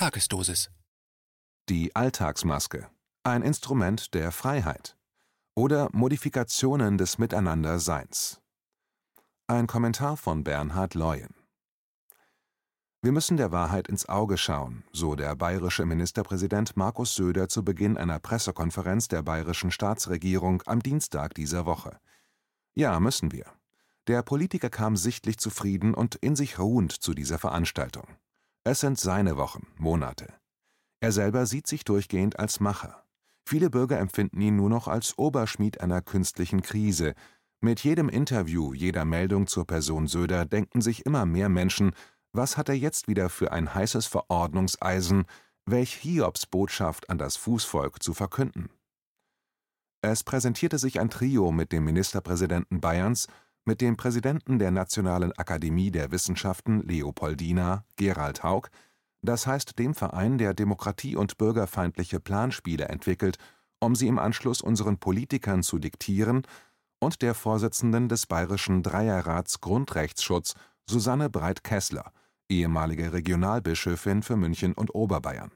Tagesdosis. Die Alltagsmaske. Ein Instrument der Freiheit. Oder Modifikationen des Miteinanderseins. Ein Kommentar von Bernhard Leuen. Wir müssen der Wahrheit ins Auge schauen, so der bayerische Ministerpräsident Markus Söder zu Beginn einer Pressekonferenz der bayerischen Staatsregierung am Dienstag dieser Woche. Ja, müssen wir. Der Politiker kam sichtlich zufrieden und in sich ruhend zu dieser Veranstaltung. Es sind seine Wochen, Monate. Er selber sieht sich durchgehend als Macher. Viele Bürger empfinden ihn nur noch als Oberschmied einer künstlichen Krise. Mit jedem Interview, jeder Meldung zur Person Söder denken sich immer mehr Menschen, was hat er jetzt wieder für ein heißes Verordnungseisen, welch Hiobsbotschaft an das Fußvolk zu verkünden? Es präsentierte sich ein Trio mit dem Ministerpräsidenten Bayerns, mit dem Präsidenten der Nationalen Akademie der Wissenschaften Leopoldina, Gerald Haug, das heißt dem Verein, der demokratie- und bürgerfeindliche Planspiele entwickelt, um sie im Anschluss unseren Politikern zu diktieren, und der Vorsitzenden des Bayerischen Dreierrats Grundrechtsschutz, Susanne Breit-Kessler, ehemalige Regionalbischöfin für München und Oberbayern.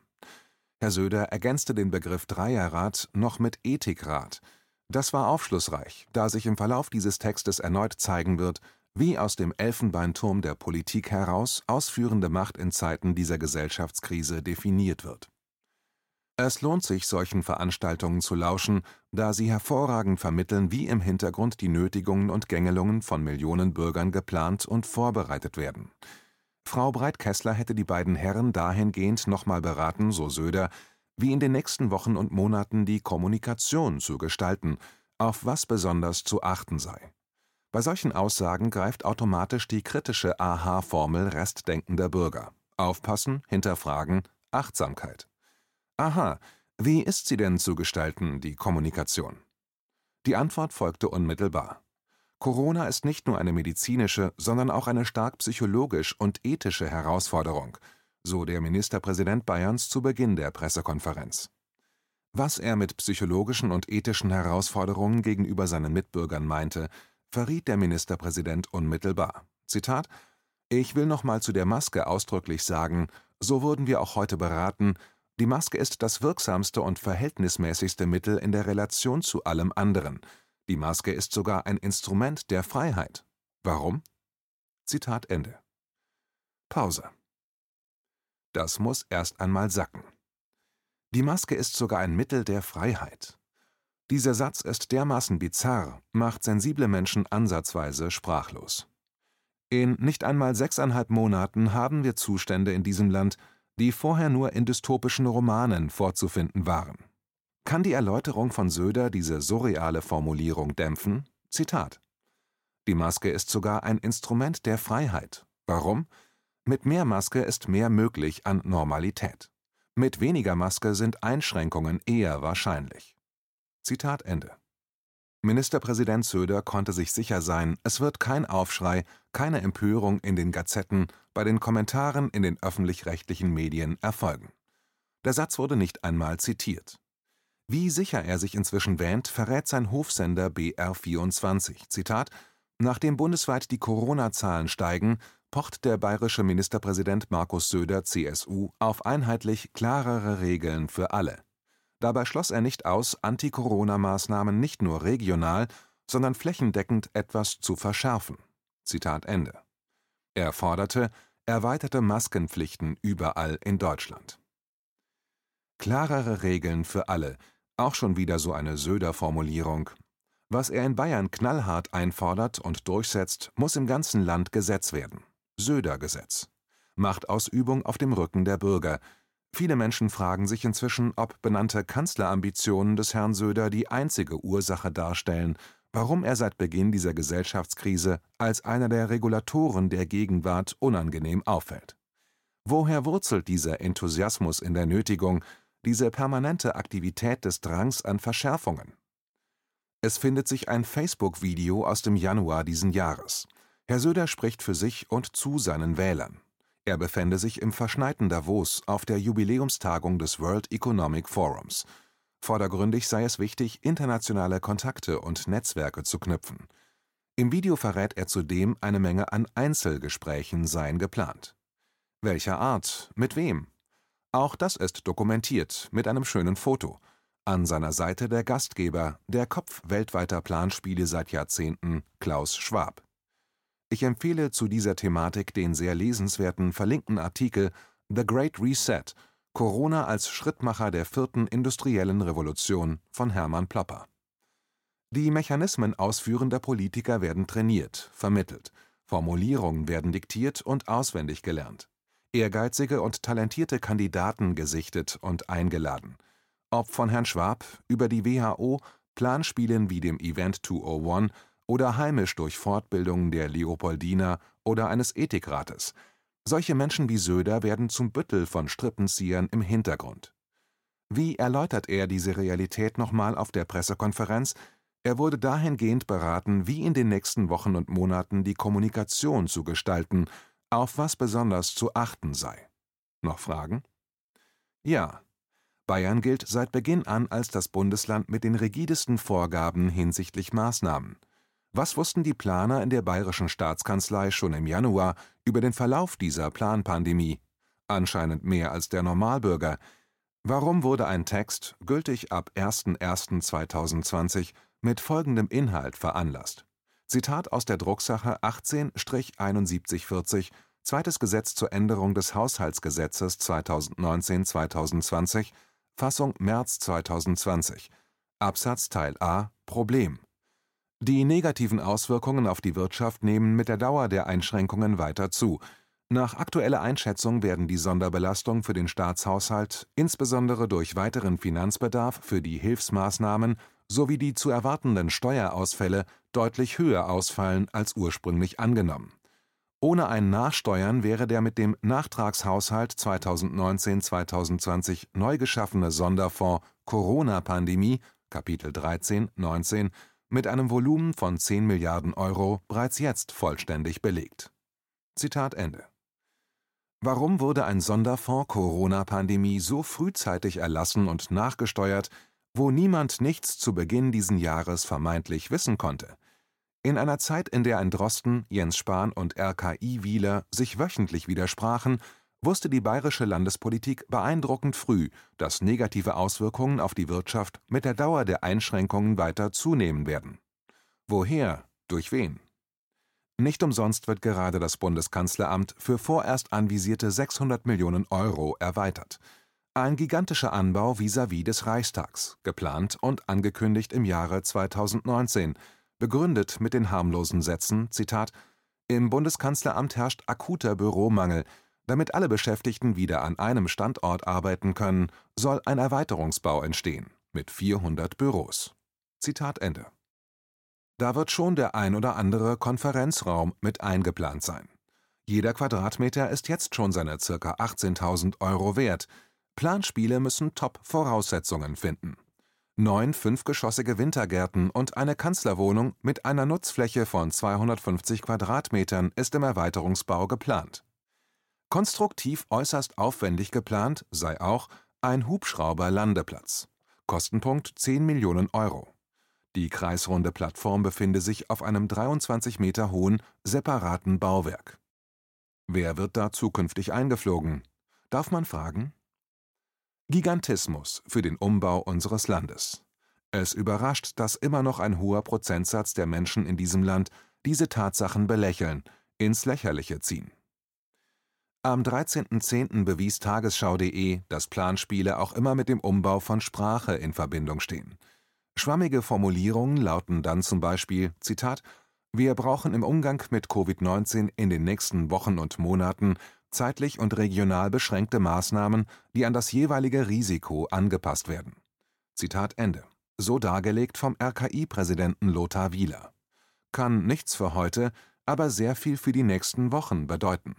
Herr Söder ergänzte den Begriff Dreierrat noch mit Ethikrat. Das war aufschlussreich, da sich im Verlauf dieses Textes erneut zeigen wird, wie aus dem Elfenbeinturm der Politik heraus ausführende Macht in Zeiten dieser Gesellschaftskrise definiert wird. Es lohnt sich, solchen Veranstaltungen zu lauschen, da sie hervorragend vermitteln, wie im Hintergrund die Nötigungen und Gängelungen von Millionen Bürgern geplant und vorbereitet werden. Frau Breit-Kessler hätte die beiden Herren dahingehend nochmal beraten, so Söder, wie in den nächsten Wochen und Monaten die Kommunikation zu gestalten, auf was besonders zu achten sei. Bei solchen Aussagen greift automatisch die kritische Aha-Formel restdenkender Bürger. Aufpassen, hinterfragen, Achtsamkeit. Aha, wie ist sie denn zu gestalten, die Kommunikation? Die Antwort folgte unmittelbar. Corona ist nicht nur eine medizinische, sondern auch eine stark psychologisch und ethische Herausforderung, so der Ministerpräsident Bayerns zu Beginn der Pressekonferenz. Was er mit psychologischen und ethischen Herausforderungen gegenüber seinen Mitbürgern meinte, verriet der Ministerpräsident unmittelbar. Zitat Ich will noch mal zu der Maske ausdrücklich sagen, so wurden wir auch heute beraten, die Maske ist das wirksamste und verhältnismäßigste Mittel in der Relation zu allem anderen. Die Maske ist sogar ein Instrument der Freiheit. Warum? Zitat Ende. Pause. Das muss erst einmal sacken. Die Maske ist sogar ein Mittel der Freiheit. Dieser Satz ist dermaßen bizarr, macht sensible Menschen ansatzweise sprachlos. In nicht einmal sechseinhalb Monaten haben wir Zustände in diesem Land, die vorher nur in dystopischen Romanen vorzufinden waren. Kann die Erläuterung von Söder diese surreale Formulierung dämpfen? Zitat Die Maske ist sogar ein Instrument der Freiheit. Warum? Mit mehr Maske ist mehr möglich an Normalität. Mit weniger Maske sind Einschränkungen eher wahrscheinlich. Zitat Ende. Ministerpräsident Söder konnte sich sicher sein, es wird kein Aufschrei, keine Empörung in den Gazetten, bei den Kommentaren in den öffentlich-rechtlichen Medien erfolgen. Der Satz wurde nicht einmal zitiert. Wie sicher er sich inzwischen wähnt, verrät sein Hofsender BR24. Zitat: Nachdem bundesweit die Corona-Zahlen steigen, pocht der bayerische Ministerpräsident Markus Söder (CSU) auf einheitlich klarere Regeln für alle. Dabei schloss er nicht aus, Anti-Corona-Maßnahmen nicht nur regional, sondern flächendeckend etwas zu verschärfen. Zitat Ende. Er forderte erweiterte Maskenpflichten überall in Deutschland. Klarere Regeln für alle, auch schon wieder so eine Söder-Formulierung. Was er in Bayern knallhart einfordert und durchsetzt, muss im ganzen Land Gesetz werden. Söder-Gesetz. Machtausübung auf dem Rücken der Bürger. Viele Menschen fragen sich inzwischen, ob benannte Kanzlerambitionen des Herrn Söder die einzige Ursache darstellen, warum er seit Beginn dieser Gesellschaftskrise als einer der Regulatoren der Gegenwart unangenehm auffällt. Woher wurzelt dieser Enthusiasmus in der Nötigung, diese permanente Aktivität des Drangs an Verschärfungen? Es findet sich ein Facebook-Video aus dem Januar diesen Jahres. Herr Söder spricht für sich und zu seinen Wählern. Er befände sich im verschneiten Davos auf der Jubiläumstagung des World Economic Forums. Vordergründig sei es wichtig, internationale Kontakte und Netzwerke zu knüpfen. Im Video verrät er zudem, eine Menge an Einzelgesprächen seien geplant. Welcher Art? Mit wem? Auch das ist dokumentiert mit einem schönen Foto. An seiner Seite der Gastgeber, der Kopf weltweiter Planspiele seit Jahrzehnten, Klaus Schwab. Ich empfehle zu dieser Thematik den sehr lesenswerten verlinkten Artikel The Great Reset – Corona als Schrittmacher der vierten industriellen Revolution von Hermann Plopper. Die Mechanismen ausführender Politiker werden trainiert, vermittelt, Formulierungen werden diktiert und auswendig gelernt, ehrgeizige und talentierte Kandidaten gesichtet und eingeladen. Ob von Herrn Schwab über die WHO, Planspielen wie dem Event 201 oder heimisch durch Fortbildungen der Leopoldina oder eines Ethikrates. Solche Menschen wie Söder werden zum Büttel von Strippenziehern im Hintergrund. Wie erläutert er diese Realität nochmal auf der Pressekonferenz? Er wurde dahingehend beraten, wie in den nächsten Wochen und Monaten die Kommunikation zu gestalten, auf was besonders zu achten sei. Noch Fragen? Ja. Bayern gilt seit Beginn an als das Bundesland mit den rigidesten Vorgaben hinsichtlich Maßnahmen. Was wussten die Planer in der Bayerischen Staatskanzlei schon im Januar über den Verlauf dieser Planpandemie? Anscheinend mehr als der Normalbürger. Warum wurde ein Text, gültig ab 01.01.2020, mit folgendem Inhalt veranlasst? Zitat aus der Drucksache 18-7140, Zweites Gesetz zur Änderung des Haushaltsgesetzes 2019-2020, Fassung März 2020. Absatz Teil A Problem die negativen Auswirkungen auf die Wirtschaft nehmen mit der Dauer der Einschränkungen weiter zu. Nach aktueller Einschätzung werden die Sonderbelastung für den Staatshaushalt insbesondere durch weiteren Finanzbedarf für die Hilfsmaßnahmen sowie die zu erwartenden Steuerausfälle deutlich höher ausfallen als ursprünglich angenommen. Ohne ein Nachsteuern wäre der mit dem Nachtragshaushalt 2019-2020 neu geschaffene Sonderfonds Corona-Pandemie Kapitel 13, 19 mit einem Volumen von 10 Milliarden Euro bereits jetzt vollständig belegt. Zitat Ende. Warum wurde ein Sonderfonds Corona-Pandemie so frühzeitig erlassen und nachgesteuert, wo niemand nichts zu Beginn diesen Jahres vermeintlich wissen konnte? In einer Zeit, in der ein Drosten, Jens Spahn und RKI Wieler sich wöchentlich widersprachen, wusste die bayerische Landespolitik beeindruckend früh, dass negative Auswirkungen auf die Wirtschaft mit der Dauer der Einschränkungen weiter zunehmen werden. Woher? Durch wen? Nicht umsonst wird gerade das Bundeskanzleramt für vorerst anvisierte 600 Millionen Euro erweitert. Ein gigantischer Anbau vis-à-vis -vis des Reichstags, geplant und angekündigt im Jahre 2019, begründet mit den harmlosen Sätzen: Zitat, Im Bundeskanzleramt herrscht akuter Büromangel, damit alle Beschäftigten wieder an einem Standort arbeiten können, soll ein Erweiterungsbau entstehen mit 400 Büros. Zitat Ende. Da wird schon der ein oder andere Konferenzraum mit eingeplant sein. Jeder Quadratmeter ist jetzt schon seine ca. 18.000 Euro wert. Planspiele müssen Top-Voraussetzungen finden. Neun fünfgeschossige Wintergärten und eine Kanzlerwohnung mit einer Nutzfläche von 250 Quadratmetern ist im Erweiterungsbau geplant. Konstruktiv äußerst aufwendig geplant sei auch ein Hubschrauber-Landeplatz. Kostenpunkt 10 Millionen Euro. Die kreisrunde Plattform befinde sich auf einem 23 Meter hohen, separaten Bauwerk. Wer wird da zukünftig eingeflogen? Darf man fragen? Gigantismus für den Umbau unseres Landes. Es überrascht, dass immer noch ein hoher Prozentsatz der Menschen in diesem Land diese Tatsachen belächeln, ins Lächerliche ziehen. Am 13.10. bewies Tagesschau.de, dass Planspiele auch immer mit dem Umbau von Sprache in Verbindung stehen. Schwammige Formulierungen lauten dann zum Beispiel: Zitat, Wir brauchen im Umgang mit Covid-19 in den nächsten Wochen und Monaten zeitlich und regional beschränkte Maßnahmen, die an das jeweilige Risiko angepasst werden. Zitat Ende. So dargelegt vom RKI-Präsidenten Lothar Wieler. Kann nichts für heute, aber sehr viel für die nächsten Wochen bedeuten.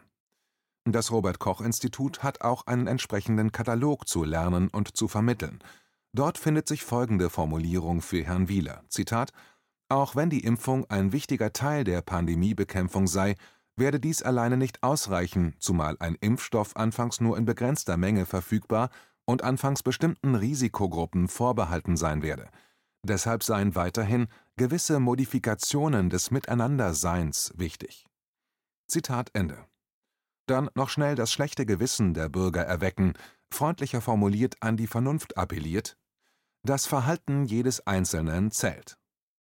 Das Robert Koch Institut hat auch einen entsprechenden Katalog zu lernen und zu vermitteln. Dort findet sich folgende Formulierung für Herrn Wieler: Zitat: Auch wenn die Impfung ein wichtiger Teil der Pandemiebekämpfung sei, werde dies alleine nicht ausreichen, zumal ein Impfstoff anfangs nur in begrenzter Menge verfügbar und anfangs bestimmten Risikogruppen vorbehalten sein werde. Deshalb seien weiterhin gewisse Modifikationen des Miteinanderseins wichtig. Zitat Ende dann noch schnell das schlechte Gewissen der Bürger erwecken, freundlicher formuliert an die Vernunft appelliert: Das Verhalten jedes Einzelnen zählt.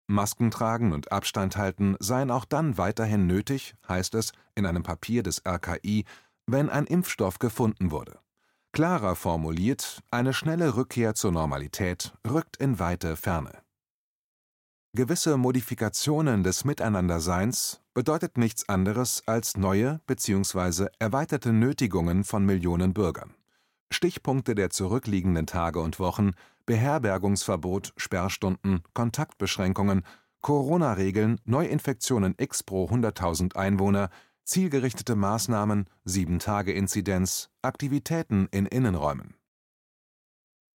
Masken tragen und Abstand halten seien auch dann weiterhin nötig, heißt es in einem Papier des RKI, wenn ein Impfstoff gefunden wurde. Klarer formuliert, eine schnelle Rückkehr zur Normalität rückt in weite Ferne. Gewisse Modifikationen des Miteinanderseins bedeutet nichts anderes als neue bzw. erweiterte Nötigungen von Millionen Bürgern. Stichpunkte der zurückliegenden Tage und Wochen Beherbergungsverbot, Sperrstunden, Kontaktbeschränkungen, Corona-Regeln, Neuinfektionen x pro 100.000 Einwohner, zielgerichtete Maßnahmen, 7-Tage-Inzidenz, Aktivitäten in Innenräumen.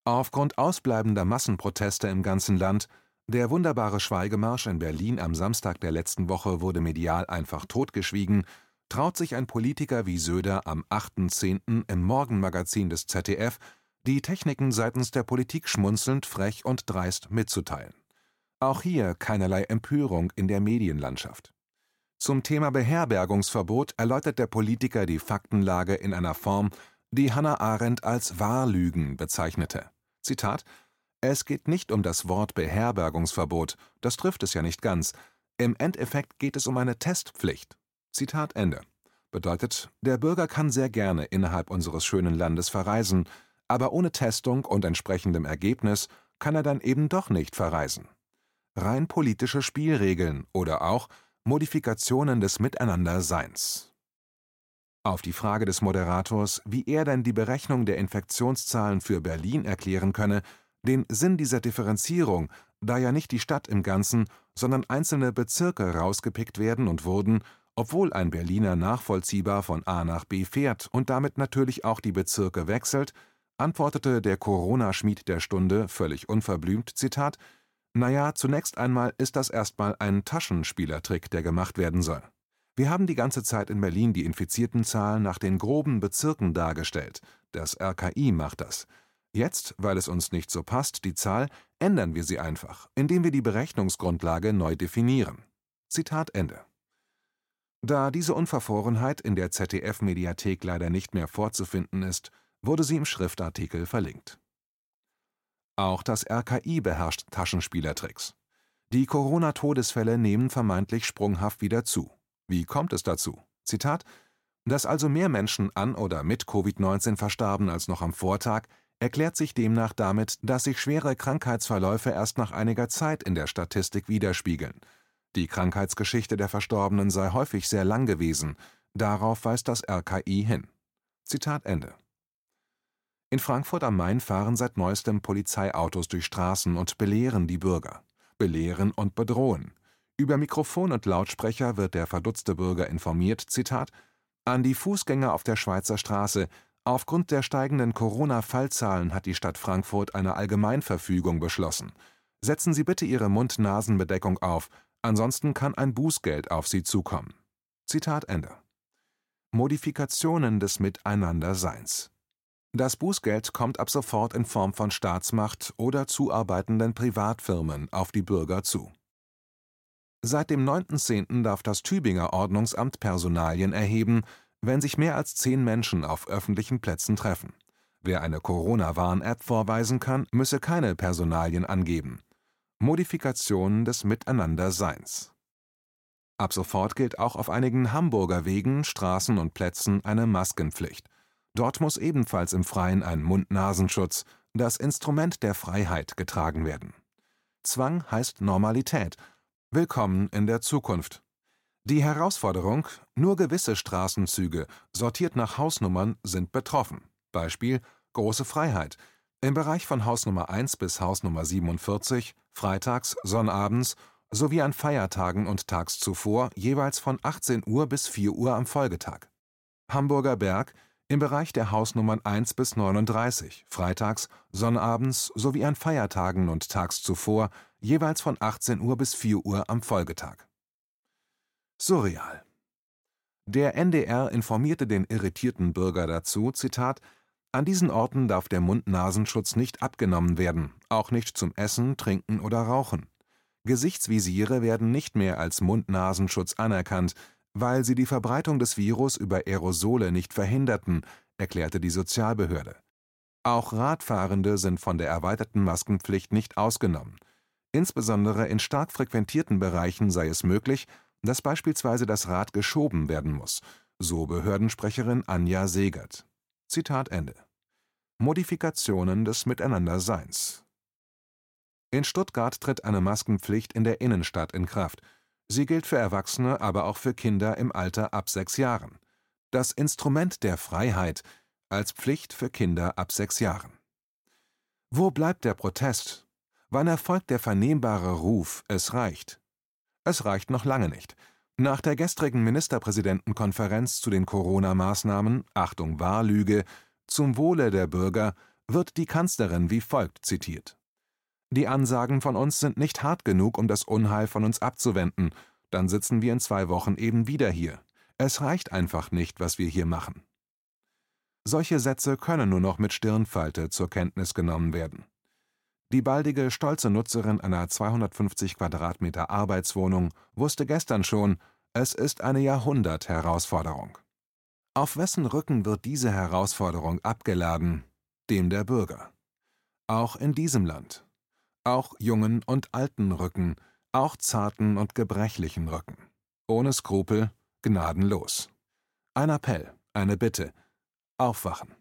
Aufgrund ausbleibender Massenproteste im ganzen Land der wunderbare Schweigemarsch in Berlin am Samstag der letzten Woche wurde medial einfach totgeschwiegen, traut sich ein Politiker wie Söder am 8.10. im Morgenmagazin des ZDF die Techniken seitens der Politik schmunzelnd, frech und dreist mitzuteilen. Auch hier keinerlei Empörung in der Medienlandschaft. Zum Thema Beherbergungsverbot erläutert der Politiker die Faktenlage in einer Form, die Hannah Arendt als Wahrlügen bezeichnete. Zitat Es geht nicht um das Wort Beherbergungsverbot, das trifft es ja nicht ganz. Im Endeffekt geht es um eine Testpflicht. Zitat Ende. Bedeutet, der Bürger kann sehr gerne innerhalb unseres schönen Landes verreisen, aber ohne Testung und entsprechendem Ergebnis kann er dann eben doch nicht verreisen. Rein politische Spielregeln oder auch Modifikationen des Miteinanderseins. Auf die Frage des Moderators, wie er denn die Berechnung der Infektionszahlen für Berlin erklären könne, den Sinn dieser Differenzierung, da ja nicht die Stadt im Ganzen, sondern einzelne Bezirke rausgepickt werden und wurden, obwohl ein Berliner nachvollziehbar von A nach B fährt und damit natürlich auch die Bezirke wechselt, antwortete der Corona-Schmied der Stunde völlig unverblümt: Zitat, Naja, zunächst einmal ist das erstmal ein Taschenspielertrick, der gemacht werden soll. Wir haben die ganze Zeit in Berlin die Infiziertenzahlen nach den groben Bezirken dargestellt. Das RKI macht das. Jetzt, weil es uns nicht so passt, die Zahl, ändern wir sie einfach, indem wir die Berechnungsgrundlage neu definieren. Zitat Ende. Da diese Unverfrorenheit in der ZDF-Mediathek leider nicht mehr vorzufinden ist, wurde sie im Schriftartikel verlinkt. Auch das RKI beherrscht Taschenspielertricks. Die Corona-Todesfälle nehmen vermeintlich sprunghaft wieder zu. Wie kommt es dazu? Zitat: Dass also mehr Menschen an oder mit Covid-19 verstarben als noch am Vortag, erklärt sich demnach damit, dass sich schwere Krankheitsverläufe erst nach einiger Zeit in der Statistik widerspiegeln. Die Krankheitsgeschichte der Verstorbenen sei häufig sehr lang gewesen. Darauf weist das RKI hin. Zitat Ende. In Frankfurt am Main fahren seit neuestem Polizeiautos durch Straßen und belehren die Bürger. Belehren und bedrohen. Über Mikrofon und Lautsprecher wird der verdutzte Bürger informiert: Zitat, An die Fußgänger auf der Schweizer Straße. Aufgrund der steigenden Corona-Fallzahlen hat die Stadt Frankfurt eine Allgemeinverfügung beschlossen. Setzen Sie bitte Ihre Mund-Nasen-Bedeckung auf, ansonsten kann ein Bußgeld auf Sie zukommen. Zitat Ende. Modifikationen des Miteinanderseins das Bußgeld kommt ab sofort in Form von Staatsmacht oder zuarbeitenden Privatfirmen auf die Bürger zu. Seit dem 9.10. darf das Tübinger Ordnungsamt Personalien erheben, wenn sich mehr als zehn Menschen auf öffentlichen Plätzen treffen. Wer eine Corona-Warn-App vorweisen kann, müsse keine Personalien angeben. Modifikationen des Miteinanderseins. Ab sofort gilt auch auf einigen Hamburger Wegen, Straßen und Plätzen eine Maskenpflicht. Dort muss ebenfalls im Freien ein Mund-Nasenschutz, das Instrument der Freiheit, getragen werden. Zwang heißt Normalität. Willkommen in der Zukunft. Die Herausforderung: Nur gewisse Straßenzüge, sortiert nach Hausnummern, sind betroffen. Beispiel: Große Freiheit. Im Bereich von Hausnummer 1 bis Hausnummer 47, freitags, sonnabends sowie an Feiertagen und tags zuvor jeweils von 18 Uhr bis 4 Uhr am Folgetag. Hamburger Berg im Bereich der Hausnummern 1 bis 39, freitags, sonnabends sowie an Feiertagen und tags zuvor jeweils von 18 Uhr bis 4 Uhr am Folgetag. Surreal. Der NDR informierte den irritierten Bürger dazu: Zitat, An diesen Orten darf der Mund-Nasenschutz nicht abgenommen werden, auch nicht zum Essen, Trinken oder Rauchen. Gesichtsvisiere werden nicht mehr als Mund-Nasenschutz anerkannt, weil sie die Verbreitung des Virus über Aerosole nicht verhinderten, erklärte die Sozialbehörde. Auch Radfahrende sind von der erweiterten Maskenpflicht nicht ausgenommen. Insbesondere in stark frequentierten Bereichen sei es möglich, dass beispielsweise das Rad geschoben werden muss, so Behördensprecherin Anja Segert. Zitat Ende. Modifikationen des Miteinanderseins. In Stuttgart tritt eine Maskenpflicht in der Innenstadt in Kraft. Sie gilt für Erwachsene, aber auch für Kinder im Alter ab sechs Jahren. Das Instrument der Freiheit als Pflicht für Kinder ab sechs Jahren. Wo bleibt der Protest? Wann erfolgt der vernehmbare Ruf, es reicht? Es reicht noch lange nicht. Nach der gestrigen Ministerpräsidentenkonferenz zu den Corona-Maßnahmen, Achtung Wahllüge, zum Wohle der Bürger, wird die Kanzlerin wie folgt zitiert. Die Ansagen von uns sind nicht hart genug, um das Unheil von uns abzuwenden, dann sitzen wir in zwei Wochen eben wieder hier. Es reicht einfach nicht, was wir hier machen. Solche Sätze können nur noch mit Stirnfalte zur Kenntnis genommen werden. Die baldige, stolze Nutzerin einer 250 Quadratmeter Arbeitswohnung wusste gestern schon, es ist eine Jahrhundert-Herausforderung. Auf wessen Rücken wird diese Herausforderung abgeladen? Dem der Bürger. Auch in diesem Land. Auch jungen und alten Rücken, auch zarten und gebrechlichen Rücken. Ohne Skrupel, gnadenlos. Ein Appell, eine Bitte. Aufwachen.